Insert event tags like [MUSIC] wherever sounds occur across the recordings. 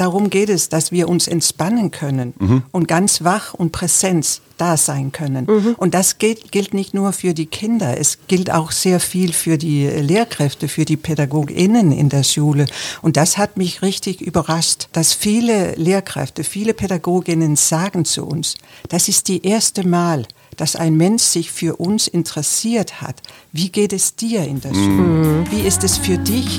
darum geht es, dass wir uns entspannen können mhm. und ganz wach und präsent da sein können. Mhm. Und das gilt, gilt nicht nur für die Kinder, es gilt auch sehr viel für die Lehrkräfte, für die PädagogInnen in der Schule. Und das hat mich richtig überrascht, dass viele Lehrkräfte, viele PädagogInnen sagen zu uns, das ist die erste Mal, dass ein Mensch sich für uns interessiert hat. Wie geht es dir in der Schule? Mhm. Wie ist es für dich?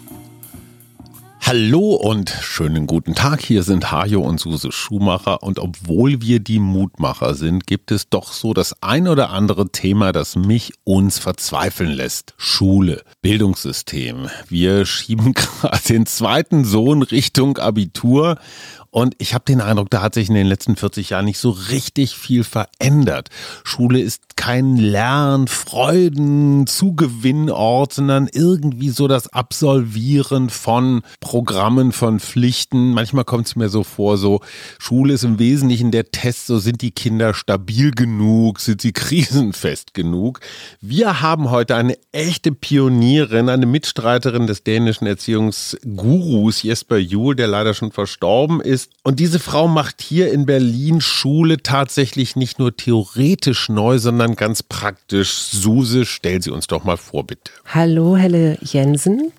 Hallo und schönen guten Tag. Hier sind Hajo und Suse Schumacher. Und obwohl wir die Mutmacher sind, gibt es doch so das ein oder andere Thema, das mich uns verzweifeln lässt. Schule, Bildungssystem. Wir schieben [LAUGHS] gerade den zweiten Sohn Richtung Abitur und ich habe den Eindruck, da hat sich in den letzten 40 Jahren nicht so richtig viel verändert. Schule ist kein Lern-, Freuden-, Zugewinnort, sondern irgendwie so das Absolvieren von Programmen, von Pflichten. Manchmal kommt es mir so vor, so Schule ist im Wesentlichen der Test, so sind die Kinder stabil genug, sind sie krisenfest genug. Wir haben heute eine echte Pionierin, eine Mitstreiterin des dänischen Erziehungsgurus Jesper Juhl, der leider schon verstorben ist ist. Und diese Frau macht hier in Berlin Schule tatsächlich nicht nur theoretisch neu, sondern ganz praktisch. Suse, stell sie uns doch mal vor, bitte. Hallo, Helle Jensen.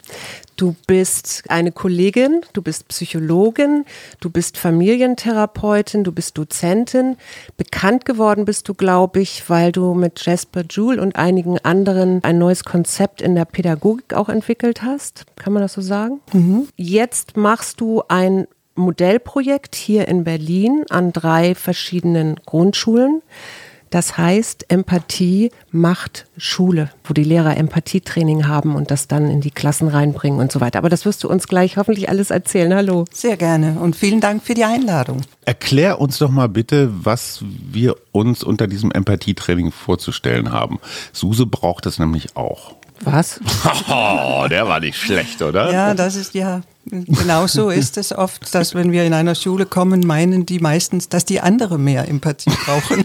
Du bist eine Kollegin, du bist Psychologin, du bist Familientherapeutin, du bist Dozentin. Bekannt geworden bist du, glaube ich, weil du mit Jasper Joule und einigen anderen ein neues Konzept in der Pädagogik auch entwickelt hast. Kann man das so sagen? Mhm. Jetzt machst du ein Modellprojekt hier in Berlin an drei verschiedenen Grundschulen. Das heißt, Empathie macht Schule, wo die Lehrer Empathietraining haben und das dann in die Klassen reinbringen und so weiter. Aber das wirst du uns gleich hoffentlich alles erzählen. Hallo. Sehr gerne und vielen Dank für die Einladung. Erklär uns doch mal bitte, was wir uns unter diesem Empathietraining vorzustellen haben. Suse braucht es nämlich auch. Was? [LAUGHS] Oh, der war nicht schlecht, oder? Ja, das ist ja Genau so ist es oft, dass wenn wir in einer Schule kommen, meinen die meistens, dass die andere mehr Empathie brauchen.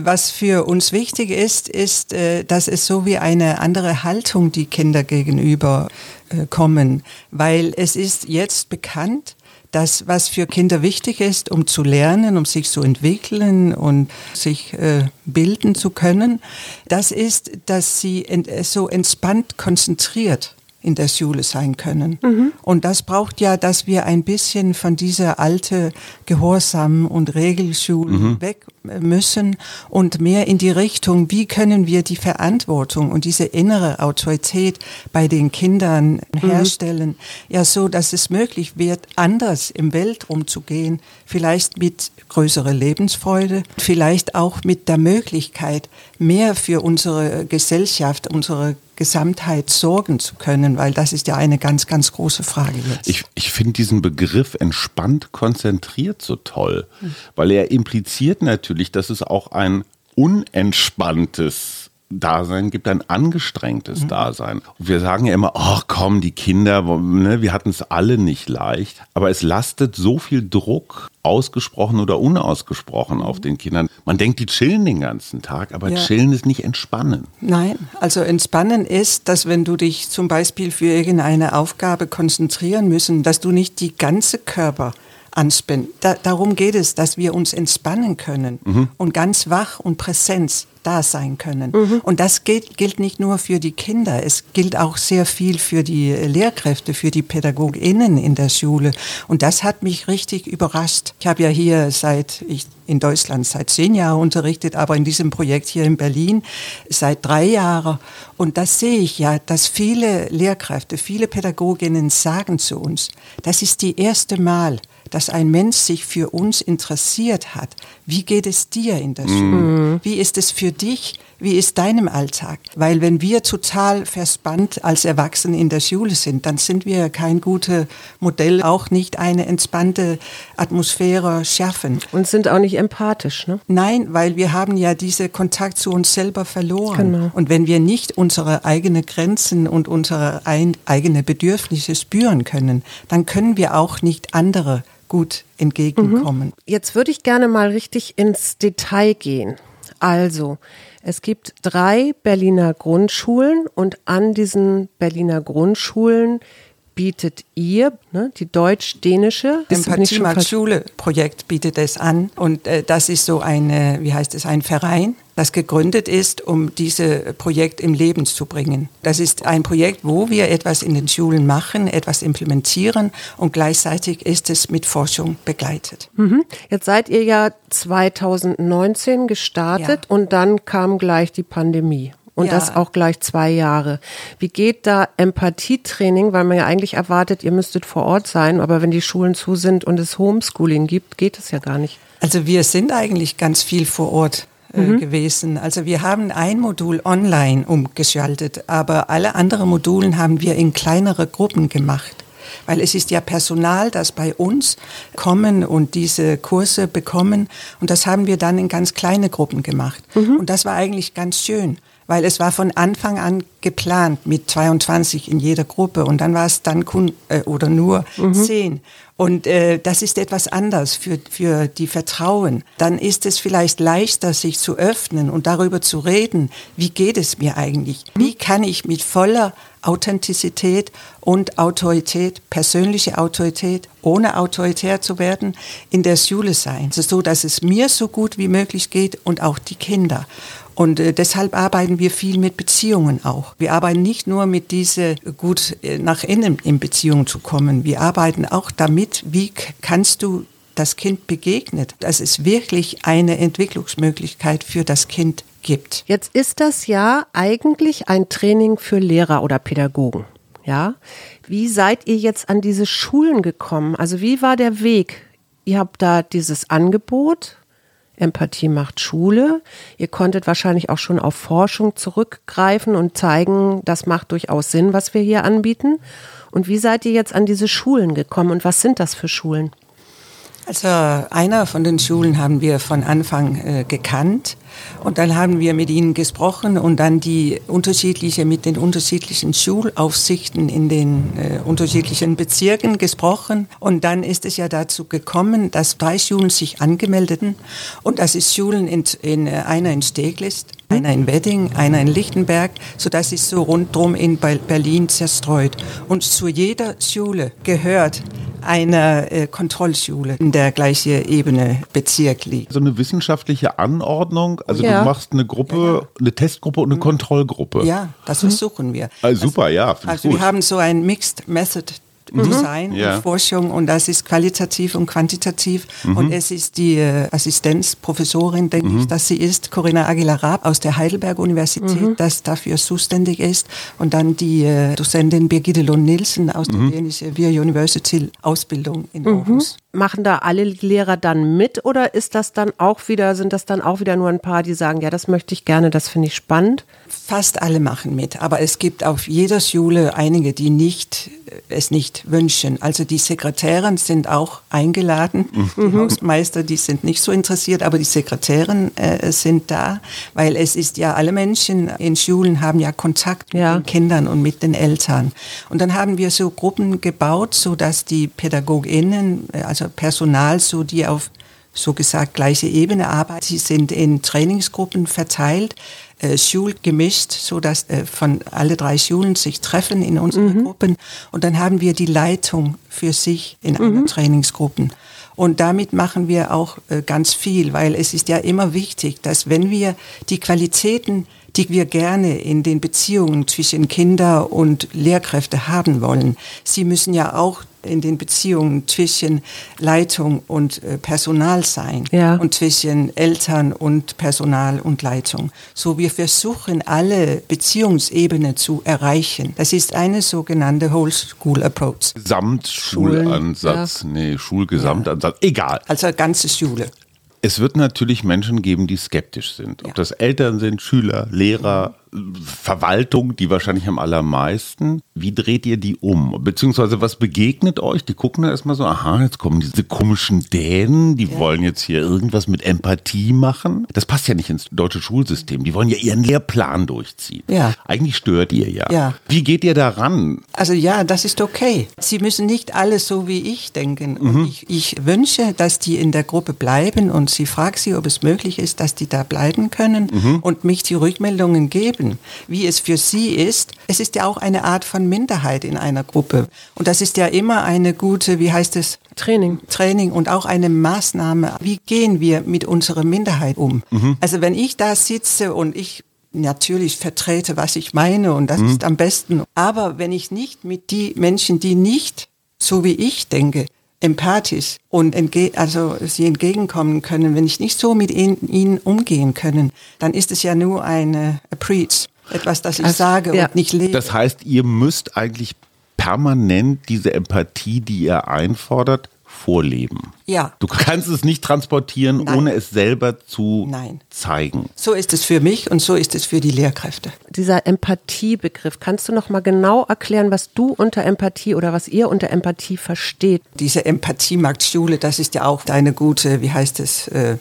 [LAUGHS] Was für uns wichtig ist, ist, äh, dass es so wie eine andere Haltung die Kinder gegenüber äh, kommen, weil es ist jetzt bekannt, dass was für Kinder wichtig ist, um zu lernen, um sich zu entwickeln und sich äh, bilden zu können, das ist, dass sie so entspannt konzentriert in der Schule sein können. Mhm. Und das braucht ja, dass wir ein bisschen von dieser alte Gehorsam und Regelschule mhm. weg müssen und mehr in die Richtung, wie können wir die Verantwortung und diese innere Autorität bei den Kindern mhm. herstellen, ja so, dass es möglich wird, anders im Welt umzugehen, vielleicht mit größerer Lebensfreude, vielleicht auch mit der Möglichkeit, mehr für unsere Gesellschaft, unsere Gesamtheit sorgen zu können, weil das ist ja eine ganz, ganz große Frage jetzt. Ich, ich finde diesen Begriff entspannt konzentriert so toll, hm. weil er impliziert natürlich, dass es auch ein unentspanntes Dasein gibt, ein angestrengtes mhm. Dasein. Und wir sagen ja immer, ach komm, die Kinder, ne, wir hatten es alle nicht leicht. Aber es lastet so viel Druck, ausgesprochen oder unausgesprochen, mhm. auf den Kindern. Man denkt, die chillen den ganzen Tag, aber ja. chillen ist nicht entspannen. Nein, also entspannen ist, dass wenn du dich zum Beispiel für irgendeine Aufgabe konzentrieren müssen, dass du nicht die ganze Körper anspannst. Da, darum geht es, dass wir uns entspannen können mhm. und ganz wach und Präsenz da sein können. Mhm. Und das gilt, gilt nicht nur für die Kinder, es gilt auch sehr viel für die Lehrkräfte, für die PädagogInnen in der Schule. Und das hat mich richtig überrascht. Ich habe ja hier seit, ich in Deutschland seit zehn Jahren unterrichtet, aber in diesem Projekt hier in Berlin seit drei Jahren. Und das sehe ich ja, dass viele Lehrkräfte, viele Pädagoginnen sagen zu uns, das ist die erste Mal, dass ein Mensch sich für uns interessiert hat. Wie geht es dir in der Schule? Mhm. Wie ist es für dich? Wie ist deinem Alltag? Weil wenn wir total verspannt als Erwachsene in der Schule sind, dann sind wir kein gutes Modell, auch nicht eine entspannte Atmosphäre schaffen. Und sind auch nicht empathisch, ne? Nein, weil wir haben ja diese Kontakt zu uns selber verloren. Genau. Und wenn wir nicht unsere eigenen Grenzen und unsere ein, eigene Bedürfnisse spüren können, dann können wir auch nicht andere gut entgegenkommen. Jetzt würde ich gerne mal richtig ins Detail gehen. Also, es gibt drei Berliner Grundschulen und an diesen Berliner Grundschulen bietet ihr, ne, die deutsch-dänische Empathie macht Schule Projekt bietet es an und äh, das ist so eine, wie heißt es, ein Verein, das gegründet ist, um dieses Projekt im Leben zu bringen. Das ist ein Projekt, wo wir etwas in den Schulen machen, etwas implementieren und gleichzeitig ist es mit Forschung begleitet. Mhm. Jetzt seid ihr ja 2019 gestartet Ja. und dann kam gleich die Pandemie. Und Ja. das auch gleich zwei Jahre. Wie geht da Empathietraining, weil man ja eigentlich erwartet, ihr müsstet vor Ort sein, aber wenn die Schulen zu sind und es Homeschooling gibt, geht es ja gar nicht. Also wir sind eigentlich ganz viel vor Ort äh, gewesen. Also wir haben ein Modul online umgeschaltet, aber alle anderen Modulen haben wir in kleinere Gruppen gemacht. Weil es ist ja Personal, das bei uns kommen und diese Kurse bekommen. Und das haben wir dann in ganz kleine Gruppen gemacht. Und das war eigentlich ganz schön weil es war von Anfang an geplant mit 22 in jeder Gruppe und dann war es dann kun äh, oder nur zehn. Und äh, das ist etwas anders für, für die Vertrauen. Dann ist es vielleicht leichter, sich zu öffnen und darüber zu reden, wie geht es mir eigentlich? Wie kann ich mit voller Authentizität und Autorität, persönliche Autorität, ohne autoritär zu werden, in der Schule sein, so dass es mir so gut wie möglich geht und auch die Kinder. Und äh, deshalb arbeiten wir viel mit Beziehungen auch. Wir arbeiten nicht nur mit diese gut äh, nach innen in Beziehung zu kommen. Wir arbeiten auch damit, wie kannst du das Kind begegnet, dass es wirklich eine Entwicklungsmöglichkeit für das Kind gibt. Jetzt ist das ja eigentlich ein Training für Lehrer oder Pädagogen. Ja? Wie seid ihr jetzt an diese Schulen gekommen? Also wie war der Weg? Ihr habt da dieses Angebot, Empathie macht Schule. Ihr konntet wahrscheinlich auch schon auf Forschung zurückgreifen und zeigen, das macht durchaus Sinn, was wir hier anbieten. Und wie seid ihr jetzt an diese Schulen gekommen und was sind das für Schulen? Also einer von den Schulen haben wir von Anfang äh, gekannt und dann haben wir mit ihnen gesprochen und dann die unterschiedliche mit den unterschiedlichen Schulaufsichten in den äh, unterschiedlichen Bezirken gesprochen und dann ist es ja dazu gekommen, dass drei Schulen sich angemeldeten und das ist Schulen in, in äh, einer in Steglitz, einer in Wedding, einer in Lichtenberg, so das ist so rundrum in Be- Berlin zerstreut und zu jeder Schule gehört eine äh, Kontrollschule in der gleichen Ebene Bezirk liegt. So eine wissenschaftliche Anordnung. Also Ja. du machst eine Gruppe, eine Testgruppe und eine Kontrollgruppe. Ja, das versuchen wir. Ah, super, ja, Also gut. wir haben so ein Mixed Method Design Ja. und Forschung und das ist qualitativ und quantitativ und es ist die äh, Assistenzprofessorin, denke ich, dass sie ist, Corinna Aguilar-Raab aus der Heidelberg-Universität, das dafür zuständig ist und dann die äh, Dozentin Birgitte Lohn-Nielsen aus der dänischen Via University Ausbildung in Aarhus. Machen da alle Lehrer dann mit oder ist das dann auch wieder, sind das dann auch wieder nur ein paar, die sagen, ja, das möchte ich gerne, das finde ich spannend? Fast alle machen mit, aber es gibt auf jeder Schule einige, die nicht, äh, es nicht wünschen. Also die Sekretärin sind auch eingeladen. Die Hausmeister, die sind nicht so interessiert, aber die Sekretärin äh, sind da, weil es ist ja, alle Menschen in Schulen haben ja Kontakt Ja. mit den Kindern und mit den Eltern. Und dann haben wir so Gruppen gebaut, so dass die PädagogInnen, äh, also Personal, so die auf so gesagt gleiche Ebene arbeiten. Sie sind in Trainingsgruppen verteilt, äh, schulgemischt, so dass äh, von alle drei Schulen sich treffen in unseren Gruppen und dann haben wir die Leitung für sich in einer Trainingsgruppen. Und damit machen wir auch äh, ganz viel, weil es ist ja immer wichtig, dass wenn wir die Qualitäten die wir gerne in den Beziehungen zwischen Kinder und Lehrkräfte haben wollen. Sie müssen ja auch in den Beziehungen zwischen Leitung und äh, Personal sein Ja. und zwischen Eltern und Personal und Leitung. So wir versuchen alle Beziehungsebenen zu erreichen. Das ist eine sogenannte Whole School Approach, Gesamtschulansatz. Nee, Schulgesamtansatz. Egal. also ganze Schule. Es wird natürlich Menschen geben, die skeptisch sind. Ob ja. das Eltern sind, Schüler, Lehrer, Verwaltung, die wahrscheinlich am allermeisten. Wie dreht ihr die um? Beziehungsweise was begegnet euch? Die gucken da erstmal so, aha, jetzt kommen diese komischen Dänen, die ja. wollen jetzt hier irgendwas mit Empathie machen. Das passt ja nicht ins deutsche Schulsystem. Die wollen ja ihren Lehrplan durchziehen. Ja. Eigentlich stört ihr ja. ja. Wie geht ihr daran? Also ja, das ist okay. Sie müssen nicht alles so wie ich denken. Mhm. Ich, ich wünsche, dass die in der Gruppe bleiben und sie fragt sie, ob es möglich ist, dass die da bleiben können mhm. und mich die Rückmeldungen geben leben, wie es für sie ist. Es ist ja auch eine Art von Minderheit in einer Gruppe. Und das ist ja immer eine gute, wie heißt es? Training. Training und auch eine Maßnahme. Wie gehen wir mit unserer Minderheit um? Mhm. Also wenn ich da sitze und ich natürlich vertrete, was ich meine und das mhm. ist am besten. Aber wenn ich nicht mit die Menschen, die nicht so wie ich denke, empathisch und entge also sie entgegenkommen können, wenn ich nicht so mit ihnen, ihnen umgehen können, dann ist es ja nur eine a preach, etwas, das ich also, sage ja. und nicht lebe. Das heißt, ihr müsst eigentlich permanent diese Empathie, die ihr einfordert, vorleben. Ja. Du kannst es nicht transportieren, Nein. ohne es selber zu Nein. zeigen. So ist es für mich und so ist es für die Lehrkräfte. Dieser Empathiebegriff, kannst du noch mal genau erklären, was du unter Empathie oder was ihr unter Empathie versteht? Diese Empathiemarktschule, das ist ja auch deine gute, wie heißt es, äh,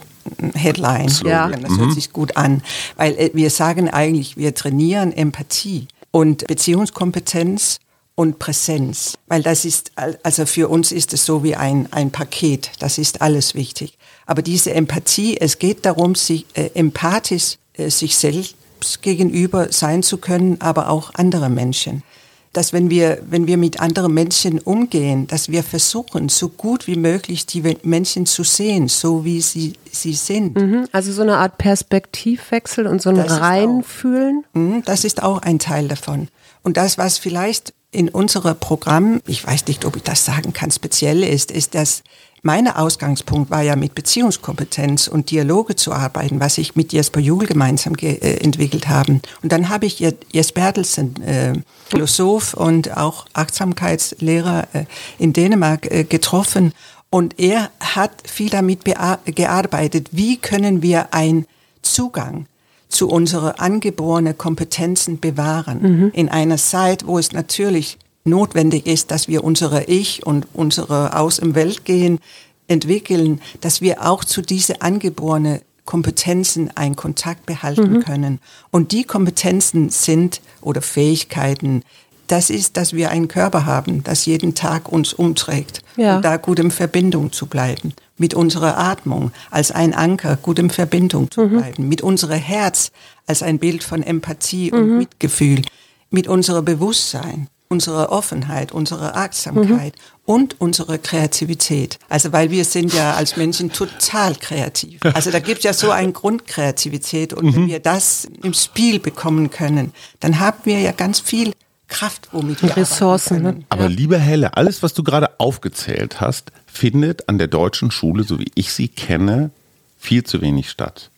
Headline. Ja. Das hört mhm. sich gut an, weil äh, wir sagen eigentlich, wir trainieren Empathie und Beziehungskompetenz und Präsenz, weil das ist, also für uns ist es so wie ein, ein Paket, das ist alles wichtig. Aber diese Empathie, es geht darum, sich äh, empathisch äh, sich selbst gegenüber sein zu können, aber auch andere Menschen. Dass wenn wir, wenn wir mit anderen Menschen umgehen, dass wir versuchen, so gut wie möglich die Menschen zu sehen, so wie sie, sie sind. Mhm, also so eine Art Perspektivwechsel und so ein das Reinfühlen. Ist auch, mhm, das ist auch ein Teil davon. Und das, was vielleicht in unserem Programm, ich weiß nicht, ob ich das sagen kann, speziell ist, ist, dass mein Ausgangspunkt war ja mit Beziehungskompetenz und Dialoge zu arbeiten, was ich mit Jesper Juhl gemeinsam äh, entwickelt haben. Und dann habe ich Jes Bertelsen, äh, Philosoph und auch Achtsamkeitslehrer äh, in Dänemark äh, getroffen. Und er hat viel damit gearbeitet, wie können wir einen Zugang zu unsere angeborenen Kompetenzen bewahren. Mhm. In einer Zeit, wo es natürlich notwendig ist, dass wir unsere Ich und unsere Aus im Welt gehen entwickeln, dass wir auch zu diese angeborenen Kompetenzen einen Kontakt behalten mhm. können. Und die Kompetenzen sind oder Fähigkeiten, das ist, dass wir einen Körper haben, das jeden Tag uns umträgt ja. und da gut in Verbindung zu bleiben. Mit unserer Atmung als ein Anker gut in Verbindung zu mhm. bleiben. Mit unserem Herz als ein Bild von Empathie und mhm. Mitgefühl. Mit unserem Bewusstsein, unserer Offenheit, unserer Achtsamkeit mhm. und unserer Kreativität. Also weil wir sind ja als Menschen total kreativ. Also da gibt es ja so eine Grundkreativität und wenn mhm. wir das im Spiel bekommen können, dann haben wir ja ganz viel Kraft, womit wir Ressourcen. Ne? Aber liebe Helle, alles, was du gerade aufgezählt hast, findet an der deutschen Schule, so wie ich sie kenne, viel zu wenig statt.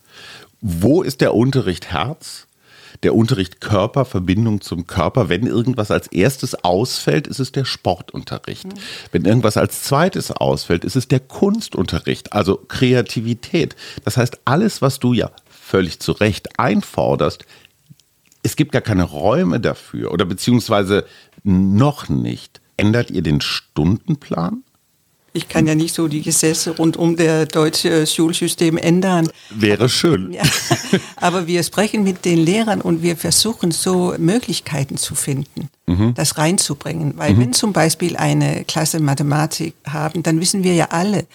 Wo ist der Unterricht Herz? Der Unterricht Körper, Verbindung zum Körper. Wenn irgendwas als erstes ausfällt, ist es der Sportunterricht. Mhm. Wenn irgendwas als zweites ausfällt, ist es der Kunstunterricht, also Kreativität. Das heißt, alles, was du ja völlig zu Recht einforderst, es gibt gar keine Räume dafür oder beziehungsweise noch nicht. Ändert ihr den Stundenplan? Ich kann ja nicht so die Gesetze rund um das deutsche Schulsystem ändern. Wäre schön. Ja, [LAUGHS] aber wir sprechen mit den Lehrern und wir versuchen so Möglichkeiten zu finden, mhm. das reinzubringen. Weil mhm. wenn zum Beispiel eine Klasse Mathematik haben, dann wissen wir ja alle,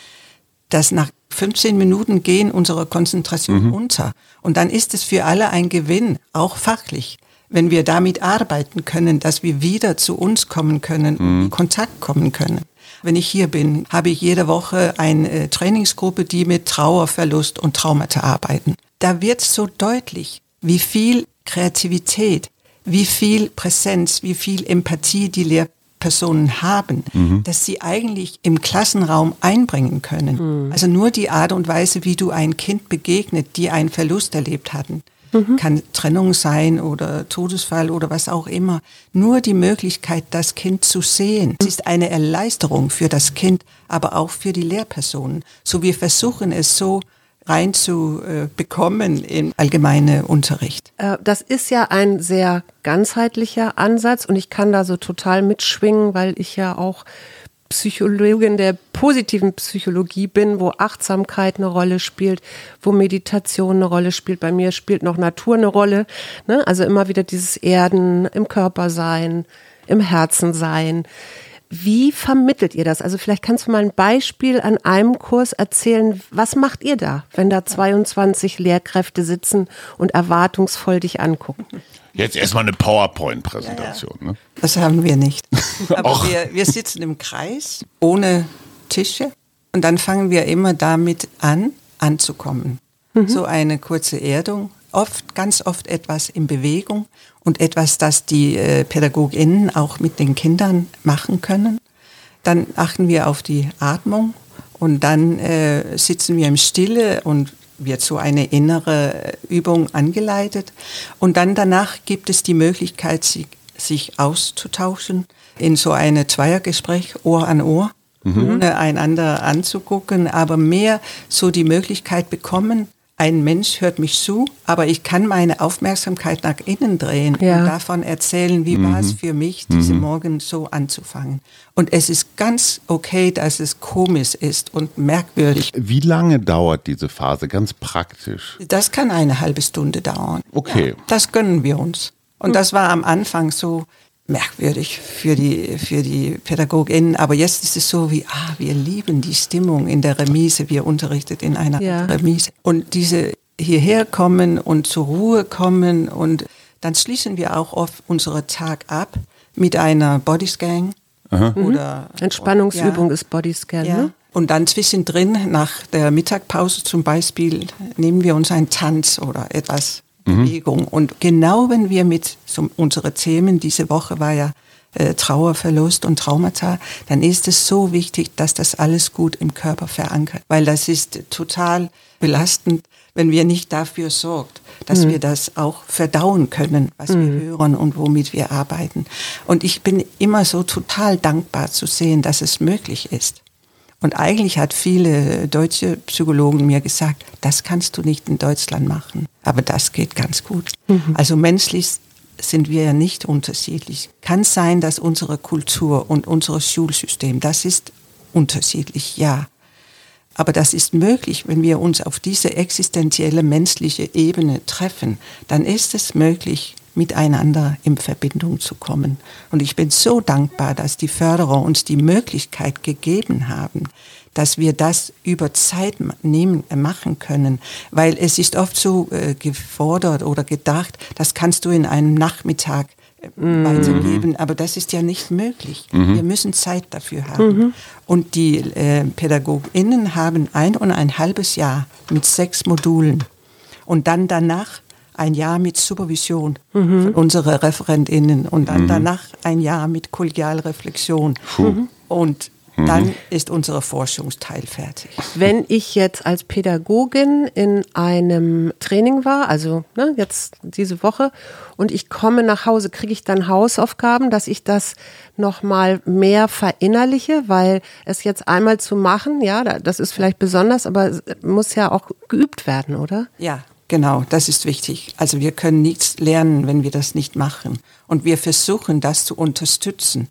dass nach 15 Minuten gehen unsere Konzentration mhm. unter. Und dann ist es für alle ein Gewinn, auch fachlich, wenn wir damit arbeiten können, dass wir wieder zu uns kommen können und mhm. in Kontakt kommen können. Wenn ich hier bin, habe ich jede Woche eine äh, Trainingsgruppe, die mit Trauer, Verlust und Traumata arbeiten. Da wird so deutlich, wie viel Kreativität, wie viel Präsenz, wie viel Empathie die Lehr Personen haben, mhm. dass sie eigentlich im Klassenraum einbringen können. Mhm. Also nur die Art und Weise, wie du ein Kind begegnet, die einen Verlust erlebt hatten. Mhm. Kann Trennung sein oder Todesfall oder was auch immer. Nur die Möglichkeit, das Kind zu sehen, das ist eine Erleichterung für das Kind, aber auch für die Lehrpersonen. So wir versuchen es so reinzubekommen im allgemeinen Unterricht. Äh, das ist ja ein sehr ganzheitlicher Ansatz und ich kann da so total mitschwingen, weil ich ja auch Psychologin der positiven Psychologie bin, wo Achtsamkeit eine Rolle spielt, wo Meditation eine Rolle spielt. Bei mir spielt noch Natur eine Rolle. Ne? Also immer wieder dieses Erden im Körper sein, im Herzen sein. Wie vermittelt ihr das? Also vielleicht kannst du mal ein Beispiel an einem Kurs erzählen. Was macht ihr da, wenn da 22 Lehrkräfte sitzen und erwartungsvoll dich angucken? Jetzt erstmal eine PowerPoint-Präsentation. Ne? Das haben wir nicht. [LAUGHS] Aber wir, wir sitzen im Kreis ohne Tische und dann fangen wir immer damit an, anzukommen. Mhm. So eine kurze Erdung, oft, ganz oft etwas in Bewegung und etwas, das die äh, PädagogInnen auch mit den Kindern machen können. Dann achten wir auf die Atmung und dann äh, sitzen wir im Stille und wird so eine innere Übung angeleitet. Und dann danach gibt es die Möglichkeit, sich, sich auszutauschen in so eine Zweiergespräch, Ohr an Ohr, mhm. ohne einander anzugucken, aber mehr so die Möglichkeit bekommen, ein Mensch hört mich zu, aber ich kann meine Aufmerksamkeit nach innen drehen ja. und davon erzählen, wie mhm. war es für mich, diese mhm. Morgen so anzufangen. Und es ist ganz okay, dass es komisch ist und merkwürdig. Wie lange dauert diese Phase ganz praktisch? Das kann eine halbe Stunde dauern. Okay. Ja, das gönnen wir uns. Und das war am Anfang so, merkwürdig für die, für die PädagogInnen. Aber jetzt ist es so wie, ah, wir lieben die Stimmung in der Remise. Wir unterrichtet in einer ja. Remise. Und diese hierher kommen und zur Ruhe kommen und dann schließen wir auch oft unseren Tag ab mit einer Bodyscan. Aha. Oder mhm. Entspannungsübung ja. ist Bodyscan. Ja. Ne? Und dann zwischendrin, nach der Mittagpause zum Beispiel, nehmen wir uns einen Tanz oder etwas Mhm. Bewegung. Und genau wenn wir mit so unsere Themen, diese Woche war ja äh, Trauer, Verlust und Traumata, dann ist es so wichtig, dass das alles gut im Körper verankert, weil das ist total belastend, wenn wir nicht dafür sorgt, dass mhm. wir das auch verdauen können, was mhm. wir hören und womit wir arbeiten. Und ich bin immer so total dankbar zu sehen, dass es möglich ist. Und eigentlich hat viele deutsche Psychologen mir gesagt, das kannst du nicht in Deutschland machen. Aber das geht ganz gut. Mhm. Also menschlich sind wir ja nicht unterschiedlich. Kann sein, dass unsere Kultur und unser Schulsystem, das ist unterschiedlich, ja. Aber das ist möglich, wenn wir uns auf diese existenzielle menschliche Ebene treffen, dann ist es möglich, miteinander in Verbindung zu kommen. Und ich bin so dankbar, dass die Förderer uns die Möglichkeit gegeben haben, dass wir das über Zeit nehmen, äh, machen können, weil es ist oft so äh, gefordert oder gedacht, das kannst du in einem Nachmittag äh, mhm. weitergeben, aber das ist ja nicht möglich. Mhm. Wir müssen Zeit dafür haben. Mhm. Und die äh, PädagogInnen haben ein und ein halbes Jahr mit sechs Modulen und dann danach ein Jahr mit Supervision mhm. von unseren ReferentInnen und dann mhm. danach ein Jahr mit Kollegialreflexion. Mhm. Und dann ist unser Forschungsteil fertig. Wenn ich jetzt als Pädagogin in einem Training war, also ne, jetzt diese Woche, und ich komme nach Hause, kriege ich dann Hausaufgaben, dass ich das nochmal mehr verinnerliche, weil es jetzt einmal zu machen, ja, das ist vielleicht besonders, aber es muss ja auch geübt werden, oder? Ja, Genau, das ist wichtig. Also wir können nichts lernen, wenn wir das nicht machen. Und wir versuchen, das zu unterstützen.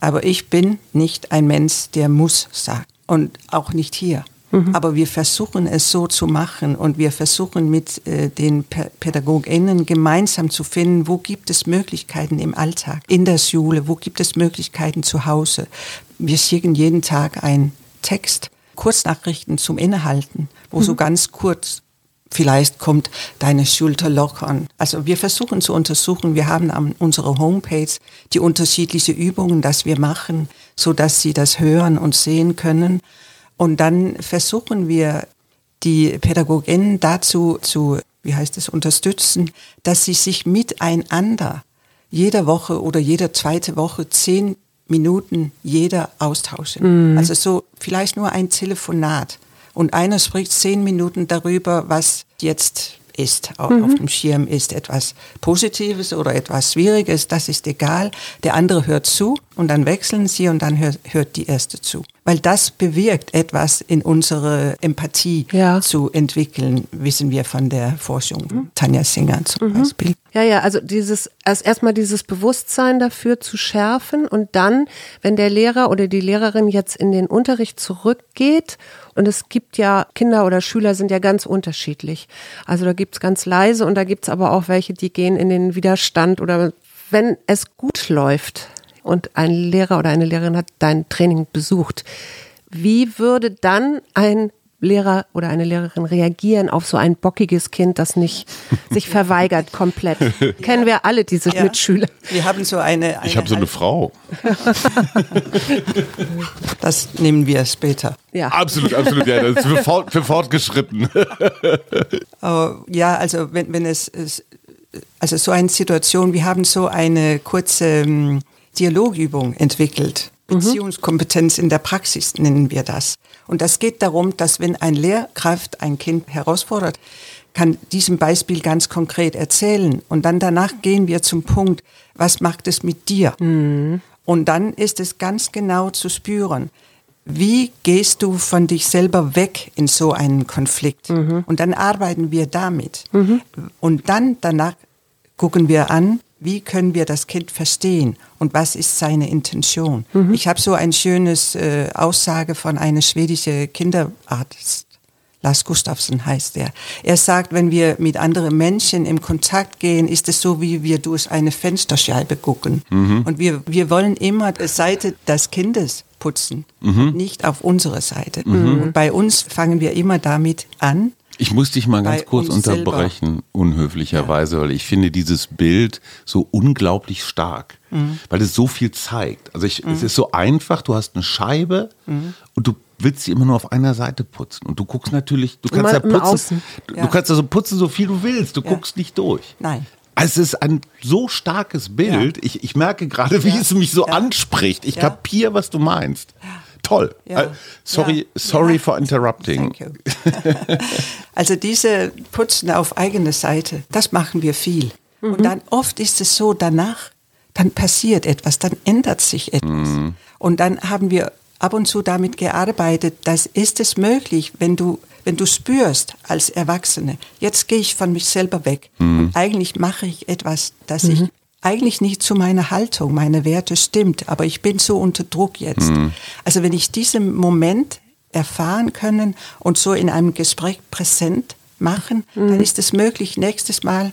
Aber ich bin nicht ein Mensch, der muss sagt. Und auch nicht hier. Mhm. Aber wir versuchen es so zu machen und wir versuchen mit äh, den PädagogInnen gemeinsam zu finden, wo gibt es Möglichkeiten im Alltag, in der Schule, wo gibt es Möglichkeiten zu Hause. Wir schicken jeden Tag einen Text, Kurznachrichten zum Innehalten, wo mhm. so ganz kurz vielleicht kommt deine Schulter lockern. Also wir versuchen zu untersuchen, wir haben an unserer Homepage die unterschiedlichen Übungen, dass wir machen, so dass sie das hören und sehen können. Und dann versuchen wir die Pädagoginnen dazu zu, wie heißt es, unterstützen, dass sie sich miteinander jede Woche oder jede zweite Woche zehn Minuten jeder austauschen. Mhm. Also so vielleicht nur ein Telefonat und einer spricht zehn Minuten darüber, was jetzt ist, auf, mhm. auf dem Schirm ist etwas Positives oder etwas Schwieriges, das ist egal. Der andere hört zu und dann wechseln sie und dann hört, hört die erste zu. Weil das bewirkt etwas in unsere Empathie Ja. zu entwickeln, wissen wir von der Forschung. Tanja Singer zum Beispiel. Ja, ja, also dieses, erst erstmal dieses Bewusstsein dafür zu schärfen und dann, wenn der Lehrer oder die Lehrerin jetzt in den Unterricht zurückgeht, und es gibt ja, Kinder oder Schüler sind ja ganz unterschiedlich. Also da gibt's ganz leise und da gibt's aber auch welche, die gehen in den Widerstand oder wenn es gut läuft und ein Lehrer oder eine Lehrerin hat dein Training besucht, wie würde dann ein Lehrer oder eine Lehrerin reagieren auf so ein bockiges Kind, das nicht [LAUGHS] sich verweigert komplett? Kennen wir alle diese Ja. Mitschüler. Wir haben so eine, eine Ich habe so eine Frau. [LAUGHS] das nehmen wir später. Ja. Absolut, absolut. Ja, das ist für, fort, für fortgeschritten. Aber [LAUGHS] ja, also wenn, wenn es, es, also so eine Situation, wir haben so eine kurze ähm, Dialogübung entwickelt. Beziehungskompetenz in der Praxis nennen wir das. Und das geht darum, dass wenn ein Lehrkraft ein Kind herausfordert, kann diesem Beispiel ganz konkret erzählen. Und dann danach gehen wir zum Punkt, was macht es mit dir? Und dann ist es ganz genau zu spüren, wie gehst du von dich selber weg in so einen Konflikt? Und dann arbeiten wir damit. Und dann danach gucken wir an, wie können wir das Kind verstehen und was ist seine Intention. Ich habe so ein schönes äh, Aussage von einer schwedischen Kinderarzt. Lars Gustafsson heißt er. Er sagt, wenn wir mit anderen Menschen im Kontakt gehen, ist es so, wie wir durch eine Fensterscheibe gucken. Und wir, wir wollen immer die Seite des Kindes putzen, nicht auf unsere Seite. Und bei uns fangen wir immer damit an. Ich muss dich mal ganz kurz uns selber. unterbrechen, unhöflicherweise, weil ich finde dieses Bild so unglaublich stark, Mhm. weil es so viel zeigt. Also ich, es ist so einfach, du hast eine Scheibe Mhm. und du willst sie immer nur auf einer Seite putzen. Und du guckst natürlich, du kannst Immer ja putzen, Ja. du kannst also putzen, so viel du willst, du guckst nicht durch. Nein. Es ist ein so starkes Bild. Ich, ich merke gerade, wie Ja. es mich so Ja. anspricht. Ich Ja. kapiere, was du meinst. Toll. Ja. Äh, sorry, Ja. sorry Ja. for interrupting. Thank you. [LAUGHS] also diese Putzen auf eigene Seite, das machen wir viel. Und dann oft ist es so, danach, dann passiert etwas, dann ändert sich etwas. Und dann haben wir ab und zu damit gearbeitet, das ist es möglich, wenn du, wenn du spürst als Erwachsene, jetzt gehe ich von mich selber weg. Und eigentlich mache ich etwas, das ich eigentlich nicht zu meiner Haltung, meine Werte stimmt, aber ich bin so unter Druck jetzt. Also wenn ich diesen Moment erfahren können und so in einem Gespräch präsent machen, dann ist es möglich, nächstes Mal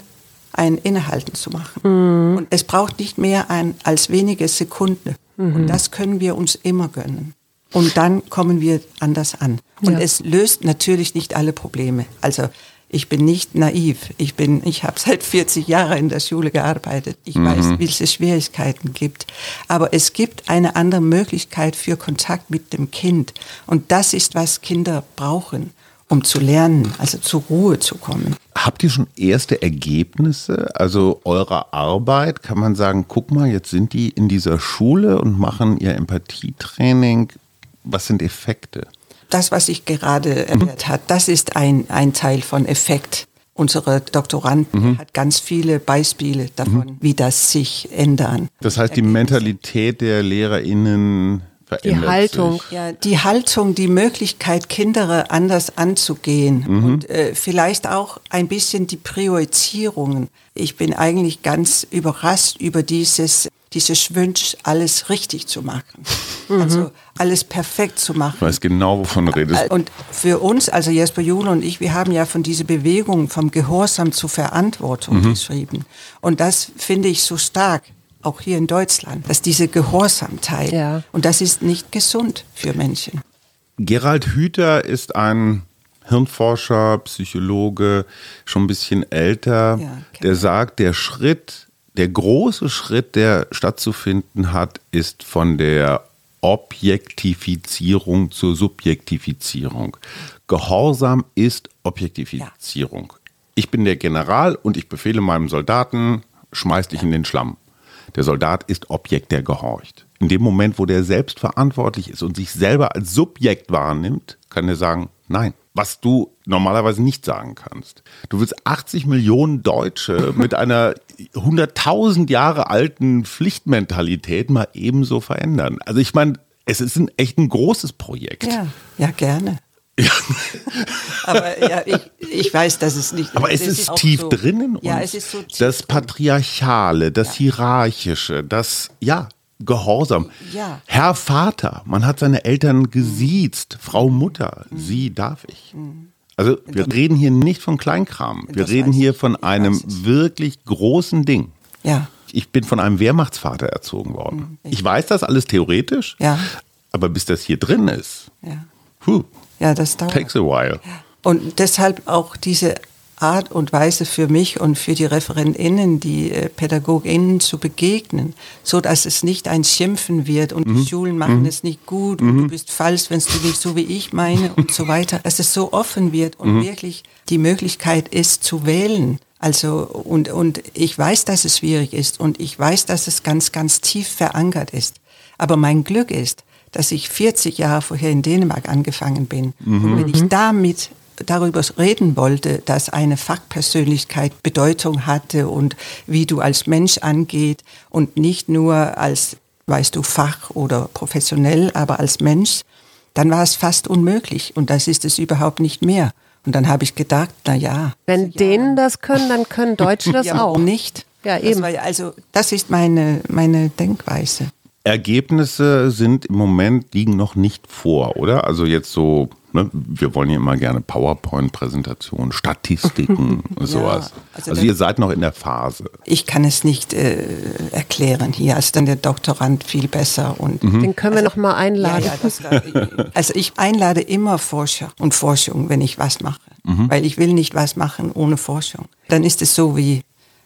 ein Innehalten zu machen. Und es braucht nicht mehr ein, als wenige Sekunden. Und das können wir uns immer gönnen. Und dann kommen wir anders an. Und Ja. es löst natürlich nicht alle Probleme. Also ich bin nicht naiv. Ich bin, ich habe seit 40 Jahren in der Schule gearbeitet. Ich weiß, wie es Schwierigkeiten gibt. Aber es gibt eine andere Möglichkeit für Kontakt mit dem Kind. Und das ist, was Kinder brauchen, um zu lernen, also zur Ruhe zu kommen. Habt ihr schon erste Ergebnisse, also eurer Arbeit? Kann man sagen, guck mal, jetzt sind die in dieser Schule und machen ihr Empathietraining. Was sind Effekte? Das, was ich gerade erklärt hat, das ist ein, ein Teil von Effekt. Unsere Doktoranden hat ganz viele Beispiele davon, wie das sich ändern. Das heißt, die Mentalität der LehrerInnen verändert Haltung. sich. Ja, die Haltung, die Möglichkeit, Kinder anders anzugehen und äh, vielleicht auch ein bisschen die Priorisierungen. Ich bin eigentlich ganz überrascht über dieses, dieses Wunsch, alles richtig zu machen. Also alles perfekt zu machen. Ich weiß genau, wovon du redest. Und für uns, also Jesper Jule und ich, wir haben ja von dieser Bewegung vom Gehorsam zur Verantwortung geschrieben. Und das finde ich so stark, auch hier in Deutschland, dass diese Gehorsamteil, Ja. und das ist nicht gesund für Menschen. Gerald Hüther ist ein Hirnforscher, Psychologe, schon ein bisschen älter, Ja, der sagt, der Schritt, der große Schritt, der stattzufinden hat, ist von der Objektifizierung zur Subjektifizierung. Gehorsam ist Objektifizierung. Ich bin der General und ich befehle meinem Soldaten, schmeiß dich in den Schlamm. Der Soldat ist Objekt, der gehorcht. In dem Moment, wo der selbst verantwortlich ist und sich selber als Subjekt wahrnimmt, kann er sagen, nein. Was du normalerweise nicht sagen kannst. Du willst 80 Millionen Deutsche [LAUGHS] mit einer 100.000 Jahre alten Pflichtmentalität mal ebenso verändern. Also ich meine, es ist ein echt ein großes Projekt. Ja, ja gerne. Ja. [LAUGHS] aber ja, ich, ich weiß, dass es nicht. Aber es, ist, ist tief so, drin in uns. Ja, es ist so tief Das Patriarchale, das ja. Hierarchische, das, ja, Gehorsam. Ja. Herr Vater, man hat seine Eltern gesiezt. Mhm. Frau Mutter, mhm. sie darf ich. Mhm. Also wir reden hier nicht von Kleinkram. Wir reden hier von einem wirklich großen Ding. Ja. Ich bin von einem Wehrmachtsvater erzogen worden. Ich, ich weiß das alles theoretisch, ja. aber bis das hier drin ist, ja. Puh, ja, das dauert. Takes a while. Und deshalb auch diese Art und Weise für mich und für die ReferentInnen, die äh, PädagogInnen zu begegnen, so dass es nicht ein Schimpfen wird und mhm. die Schulen machen mhm. es nicht gut und mhm. du bist falsch, wenn du nicht so wie ich meine und so weiter, dass es so offen wird und mhm. wirklich die Möglichkeit ist zu wählen. Also und, und ich weiß, dass es schwierig ist und ich weiß, dass es ganz, ganz tief verankert ist. Aber mein Glück ist, dass ich 40 Jahre vorher in Dänemark angefangen bin. Mhm. Und wenn ich damit darüber reden wollte, dass eine Fachpersönlichkeit Bedeutung hatte und wie du als Mensch angeht und nicht nur als, weißt du, Fach oder professionell, aber als Mensch, dann war es fast unmöglich und das ist es überhaupt nicht mehr. Und dann habe ich gedacht, na ja. Wenn also, Dänen das können, dann können Deutsche das [LAUGHS] ja, auch. nicht. Ja, eben. Das war, also das ist meine, meine Denkweise. Ergebnisse sind im Moment liegen noch nicht vor, oder? Also jetzt so, ne, wir wollen ja immer gerne PowerPoint-Präsentationen, Statistiken und [LAUGHS] sowas. Ja, also, also ihr seid noch in der Phase. Ich kann es nicht äh, erklären. Hier ist dann der Doktorand viel besser und mhm. den können wir also, noch mal einladen. Ja, ja, das, also ich einlade immer Forscher und Forschung, wenn ich was mache, mhm. weil ich will nicht was machen ohne Forschung. Dann ist es so wie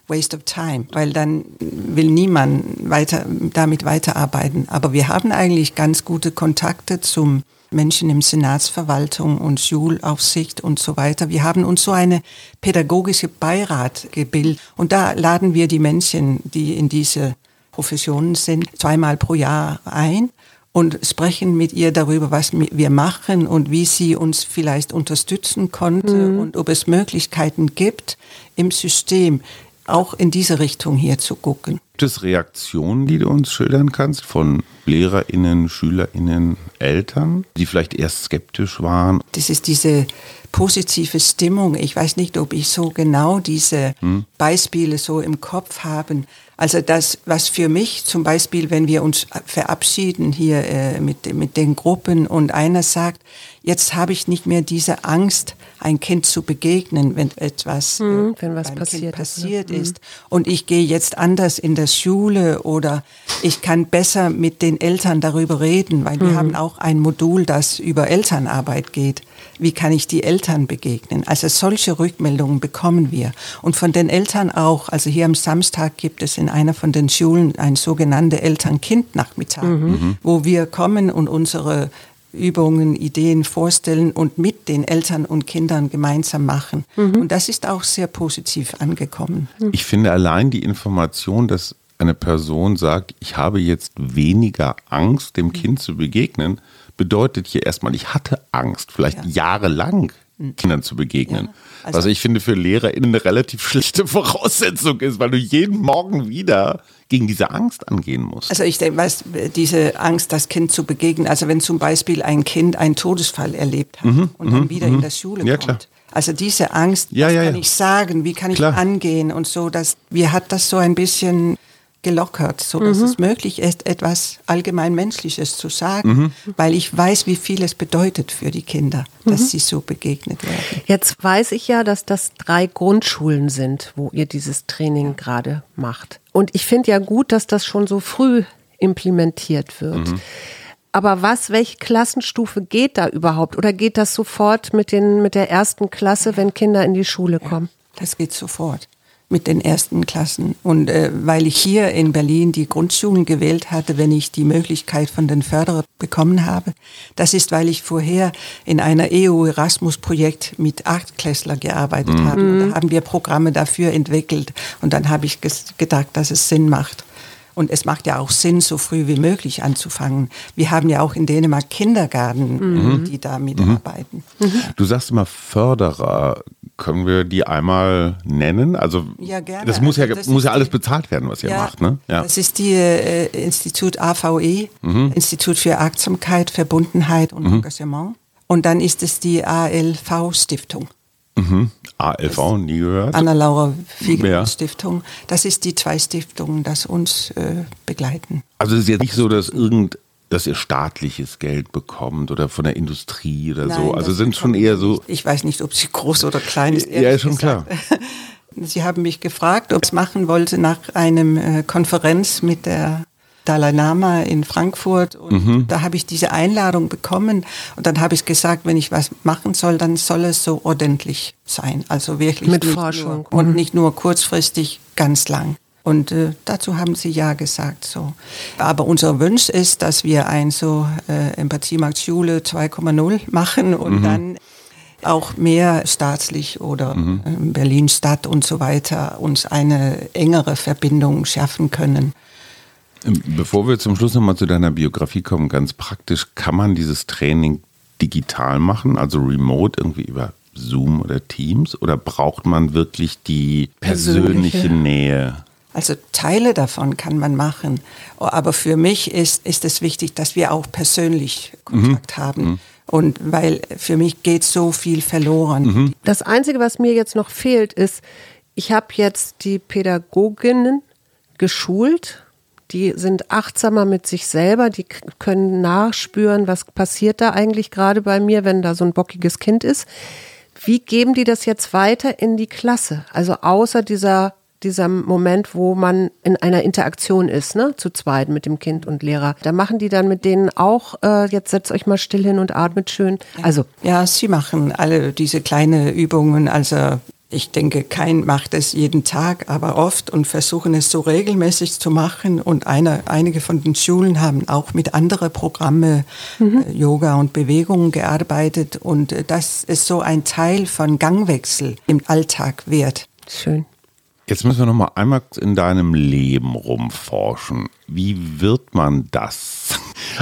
Waste of Time, weil dann will niemand weiter, damit weiterarbeiten. Aber wir haben eigentlich ganz gute Kontakte zum Menschen im Senatsverwaltung und Schulaufsicht und so weiter. Wir haben uns so eine pädagogische Beirat gebildet und da laden wir die Menschen, die in diese Professionen sind, zweimal pro Jahr ein und sprechen mit ihr darüber, was wir machen und wie sie uns vielleicht unterstützen konnte mhm. und ob es Möglichkeiten gibt im System, auch in diese Richtung hier zu gucken. Gibt es Reaktionen, die du uns schildern kannst von LehrerInnen, SchülerInnen, Eltern, die vielleicht erst skeptisch waren? Das ist diese positive Stimmung. Ich weiß nicht, ob ich so genau diese hm. Beispiele so im Kopf habe. Also das, was für mich zum Beispiel, wenn wir uns verabschieden hier äh, mit, mit den Gruppen und einer sagt, jetzt habe ich nicht mehr diese Angst, ein Kind zu begegnen, wenn etwas, mhm, wenn was passiert, passiert ist. Ne? ist. Und ich gehe jetzt anders in der Schule oder ich kann besser mit den Eltern darüber reden, weil wir mhm. haben auch ein Modul, das über Elternarbeit geht. Wie kann ich die Eltern begegnen? Also solche Rückmeldungen bekommen wir. Und von den Eltern auch, also hier am Samstag gibt es in einer von den Schulen ein sogenannte Eltern-Kind-Nachmittag, mhm. wo wir kommen und unsere Übungen, Ideen vorstellen und mit den Eltern und Kindern gemeinsam machen. Mhm. Und das ist auch sehr positiv angekommen. Ich finde allein die Information, dass eine Person sagt, ich habe jetzt weniger Angst, dem Kind zu begegnen, bedeutet hier erstmal, ich hatte Angst, vielleicht ja. jahrelang. Kindern zu begegnen. Ja, also Was ich finde für LehrerInnen eine relativ schlechte [LAUGHS] Voraussetzung ist, weil du jeden Morgen wieder gegen diese Angst angehen musst. Also ich denke, weißt, diese Angst, das Kind zu begegnen, also wenn zum Beispiel ein Kind einen Todesfall erlebt hat mhm, und dann mhm, wieder in mhm. der Schule ja, kommt. Klar. Also diese Angst, ja, was ja, kann ich sagen, wie kann ich klar. angehen und so, dass wir hat das so ein bisschen gelockert, so dass mhm. es möglich ist, etwas allgemein Menschliches zu sagen, mhm. weil ich weiß, wie viel es bedeutet für die Kinder, dass mhm. sie so begegnet werden. Jetzt weiß ich ja, dass das drei Grundschulen sind, wo ihr dieses Training gerade macht. Und ich finde ja gut, dass das schon so früh implementiert wird. Mhm. Aber was, welche Klassenstufe geht da überhaupt? Oder geht das sofort mit, den, mit der ersten Klasse, wenn Kinder in die Schule kommen? Ja, das geht sofort mit den ersten Klassen. Und äh, weil ich hier in Berlin die Grundschulen gewählt hatte, wenn ich die Möglichkeit von den Förderer bekommen habe, das ist, weil ich vorher in einer EU-Erasmus-Projekt mit Achtklässler gearbeitet mhm. habe. Und da haben wir Programme dafür entwickelt. Und dann habe ich gedacht, dass es Sinn macht. Und es macht ja auch Sinn, so früh wie möglich anzufangen. Wir haben ja auch in Dänemark Kindergarten, mhm. die da mitarbeiten. Mhm. Du sagst immer Förderer. Können wir die einmal nennen? Also ja, gerne. das muss ja, also das muss ja alles bezahlt werden, was ihr ja, macht. Ne? Ja. Das ist die äh, Institut AVE, mhm. Institut für Achtsamkeit, Verbundenheit und mhm. Engagement. Und dann ist es die ALV-Stiftung. Mhm. ALV, nie gehört. Anna-Laura Fiegel ja. Stiftung. Das ist die zwei Stiftungen, das uns äh, begleiten. Also es ist jetzt nicht so, dass irgend dass ihr staatliches Geld bekommt oder von der Industrie oder Nein, so. Also sind schon eher so. Ich weiß nicht, ob sie groß oder klein ist. Ja, ist schon gesagt. klar. [LAUGHS] Sie haben mich gefragt, ob ich es machen wollte nach einem äh, Konferenz mit der Dalai Lama in Frankfurt und mhm. da habe ich diese Einladung bekommen und dann habe ich gesagt, wenn ich was machen soll, dann soll es so ordentlich sein, also wirklich mit Forschung nur, mhm. und nicht nur kurzfristig, ganz lang. Und äh, dazu haben sie ja gesagt so. Aber unser Wunsch ist, dass wir ein so äh, Empathiemarkt Schule 2,0 machen und mhm. dann auch mehr staatlich oder mhm. Äh, Berlin Stadt und so weiter uns eine engere Verbindung schaffen können. Ähm, bevor wir zum Schluss nochmal zu deiner Biografie kommen, ganz praktisch, kann man dieses Training digital machen, also remote irgendwie über Zoom oder Teams oder braucht man wirklich die persönliche, persönliche. Nähe? Also Teile davon kann man machen, aber für mich ist, ist es wichtig, dass wir auch persönlich Kontakt mhm. haben. Mhm. Und weil für mich geht so viel verloren. Mhm. Das Einzige, was mir jetzt noch fehlt, ist, ich habe jetzt die Pädagoginnen geschult die sind achtsamer mit sich selber, die können nachspüren, was passiert da eigentlich gerade bei mir, wenn da so ein bockiges Kind ist. Wie geben die das jetzt weiter in die Klasse? Also außer dieser dieser Moment, wo man in einer Interaktion ist, ne, zu zweit mit dem Kind und Lehrer. Da machen die dann mit denen auch, äh, jetzt setzt euch mal still hin und atmet schön. Also. Ja, sie machen alle diese kleine Übungen, also ich denke, kein macht es jeden Tag, aber oft und versuchen es so regelmäßig zu machen. Und eine, einige von den Schulen haben auch mit anderen Programmen mhm. äh, Yoga und Bewegung gearbeitet. Und äh, das ist so ein Teil von Gangwechsel im Alltag wert. Schön. Jetzt müssen wir noch mal einmal in deinem Leben rumforschen. Wie wird man das?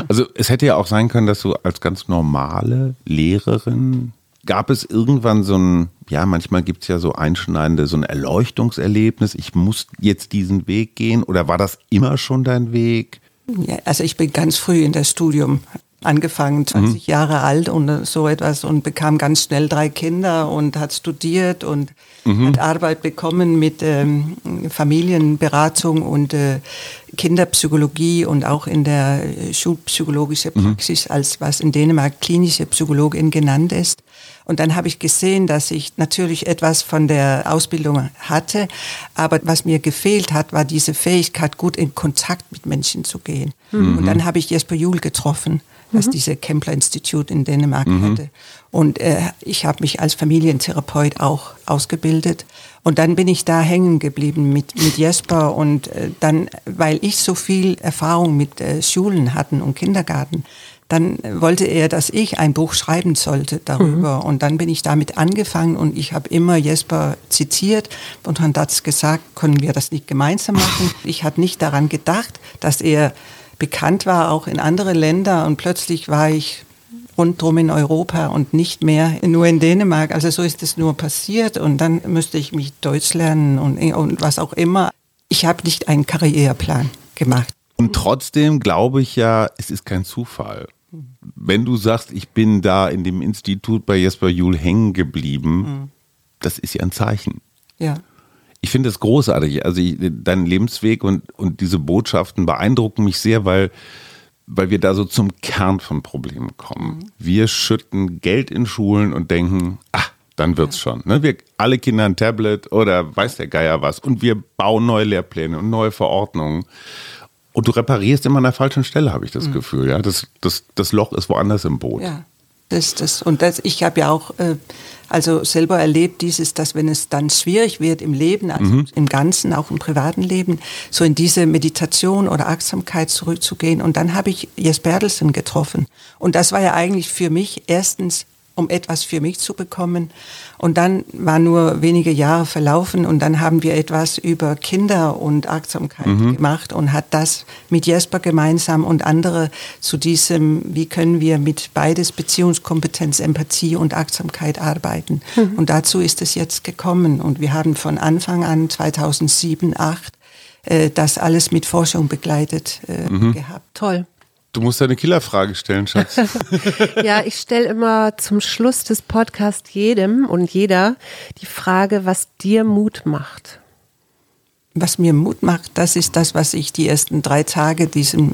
Also es hätte ja auch sein können, dass du als ganz normale Lehrerin Gab es irgendwann so ein, ja, manchmal gibt es ja so einschneidende, so ein Erleuchtungserlebnis, ich muss jetzt diesen Weg gehen oder war das immer schon dein Weg? Ja, also ich bin ganz früh in das Studium angefangen, 20 mhm. Jahre alt und so etwas und bekam ganz schnell drei Kinder und hat studiert und mhm. hat Arbeit bekommen mit ähm, Familienberatung und äh, Kinderpsychologie und auch in der äh, schulpsychologischen mhm. Praxis mhm. als was in Dänemark klinische Psychologin genannt ist. Und dann habe ich gesehen, dass ich natürlich etwas von der Ausbildung hatte, aber was mir gefehlt hat, war diese Fähigkeit, gut in Kontakt mit Menschen zu gehen. Mhm. Und dann habe ich Jesper Juhl getroffen was mhm. diese Kempler Institut in Dänemark mhm. hatte. Und äh, ich habe mich als Familientherapeut auch ausgebildet. Und dann bin ich da hängen geblieben mit, mit Jesper und äh, dann, weil ich so viel Erfahrung mit äh, Schulen hatten und Kindergarten, dann wollte er, dass ich ein Buch schreiben sollte darüber. Mhm. Und dann bin ich damit angefangen und ich habe immer Jesper zitiert und hat gesagt, können wir das nicht gemeinsam machen? Ich hatte nicht daran gedacht, dass er bekannt war, auch in andere Länder. Und plötzlich war ich rundherum in Europa und nicht mehr nur in Dänemark. Also so ist es nur passiert. Und dann müsste ich mich Deutsch lernen und, und was auch immer. Ich habe nicht einen Karriereplan gemacht. Und trotzdem glaube ich ja, es ist kein Zufall. Wenn du sagst, ich bin da in dem Institut bei Jesper Juhl hängen geblieben, mhm. das ist ja ein Zeichen. Ja. Ich finde es großartig. Also ich, dein Lebensweg und, und diese Botschaften beeindrucken mich sehr, weil, weil wir da so zum Kern von Problemen kommen. Mhm. Wir schütten Geld in Schulen und denken, ah, dann wird's ja. schon. Ne? Wir alle Kinder ein Tablet oder weiß der Geier was. Und wir bauen neue Lehrpläne und neue Verordnungen. Und du reparierst immer an der falschen Stelle, habe ich das mhm. Gefühl. Ja, das, das, das Loch ist woanders im Boot. Ja. Das, das, und das, ich habe ja auch äh, also selber erlebt dieses, dass wenn es dann schwierig wird im Leben, also mhm. im Ganzen, auch im privaten Leben, so in diese Meditation oder Achtsamkeit zurückzugehen. Und dann habe ich Jes Bertelsen getroffen. Und das war ja eigentlich für mich erstens um etwas für mich zu bekommen. Und dann waren nur wenige Jahre verlaufen und dann haben wir etwas über Kinder und Achtsamkeit mhm. gemacht und hat das mit Jesper gemeinsam und andere zu diesem, wie können wir mit beides Beziehungskompetenz, Empathie und Achtsamkeit arbeiten. Mhm. Und dazu ist es jetzt gekommen und wir haben von Anfang an 2007, 2008 äh, das alles mit Forschung begleitet äh, mhm. gehabt. Toll. Du musst eine Killerfrage stellen, Schatz. [LAUGHS] ja, ich stelle immer zum Schluss des Podcasts jedem und jeder die Frage, was dir Mut macht was mir Mut macht, das ist das, was ich die ersten drei Tage diesen,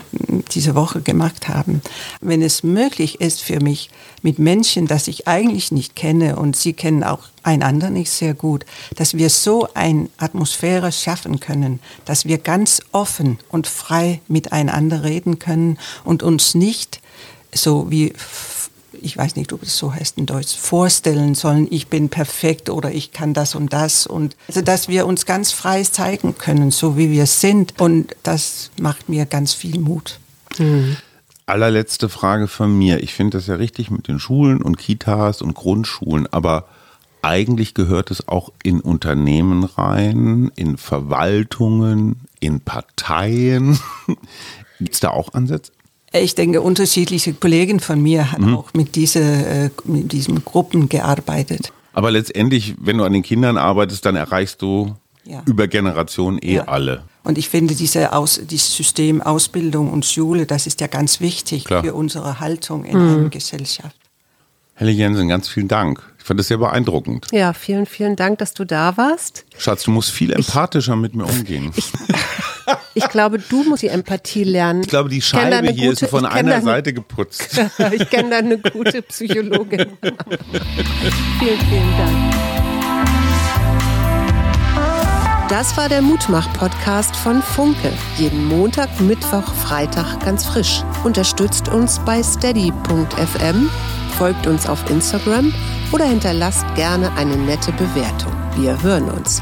diese Woche gemacht habe. Wenn es möglich ist für mich, mit Menschen, das ich eigentlich nicht kenne und sie kennen auch einander nicht sehr gut, dass wir so eine Atmosphäre schaffen können, dass wir ganz offen und frei miteinander reden können und uns nicht so wie ich weiß nicht, ob es so heißt in Deutsch, vorstellen sollen, ich bin perfekt oder ich kann das und das. Und also, dass wir uns ganz frei zeigen können, so wie wir sind. Und das macht mir ganz viel Mut. Mhm. Allerletzte Frage von mir. Ich finde das ja richtig mit den Schulen und Kitas und Grundschulen, aber eigentlich gehört es auch in Unternehmen rein, in Verwaltungen, in Parteien. [LAUGHS] Gibt es da auch Ansätze? Ich denke, unterschiedliche Kollegen von mir haben mhm. auch mit, diese, äh, mit diesen Gruppen gearbeitet. Aber letztendlich, wenn du an den Kindern arbeitest, dann erreichst du ja. über Generationen eh ja. alle. Und ich finde, diese Aus, dieses System Ausbildung und Schule, das ist ja ganz wichtig Klar. für unsere Haltung in mhm. einer Gesellschaft. Helle Jensen, ganz vielen Dank. Ich fand das sehr beeindruckend. Ja, vielen, vielen Dank, dass du da warst. Schatz, du musst viel empathischer ich, mit mir umgehen. Ich, [LAUGHS] ich, glaube, du musst die Empathie lernen. Ich glaube, die Scheibe hier gute, ist von einer eine, Seite geputzt. [LAUGHS] ich kenne da eine gute Psychologin. vielen, vielen Dank. Das war der Mutmach-Podcast von Funke. Jeden Montag, Mittwoch, Freitag ganz frisch. Unterstützt uns bei steady.fm folgt uns auf Instagram oder hinterlasst gerne eine nette Bewertung. Wir hören uns.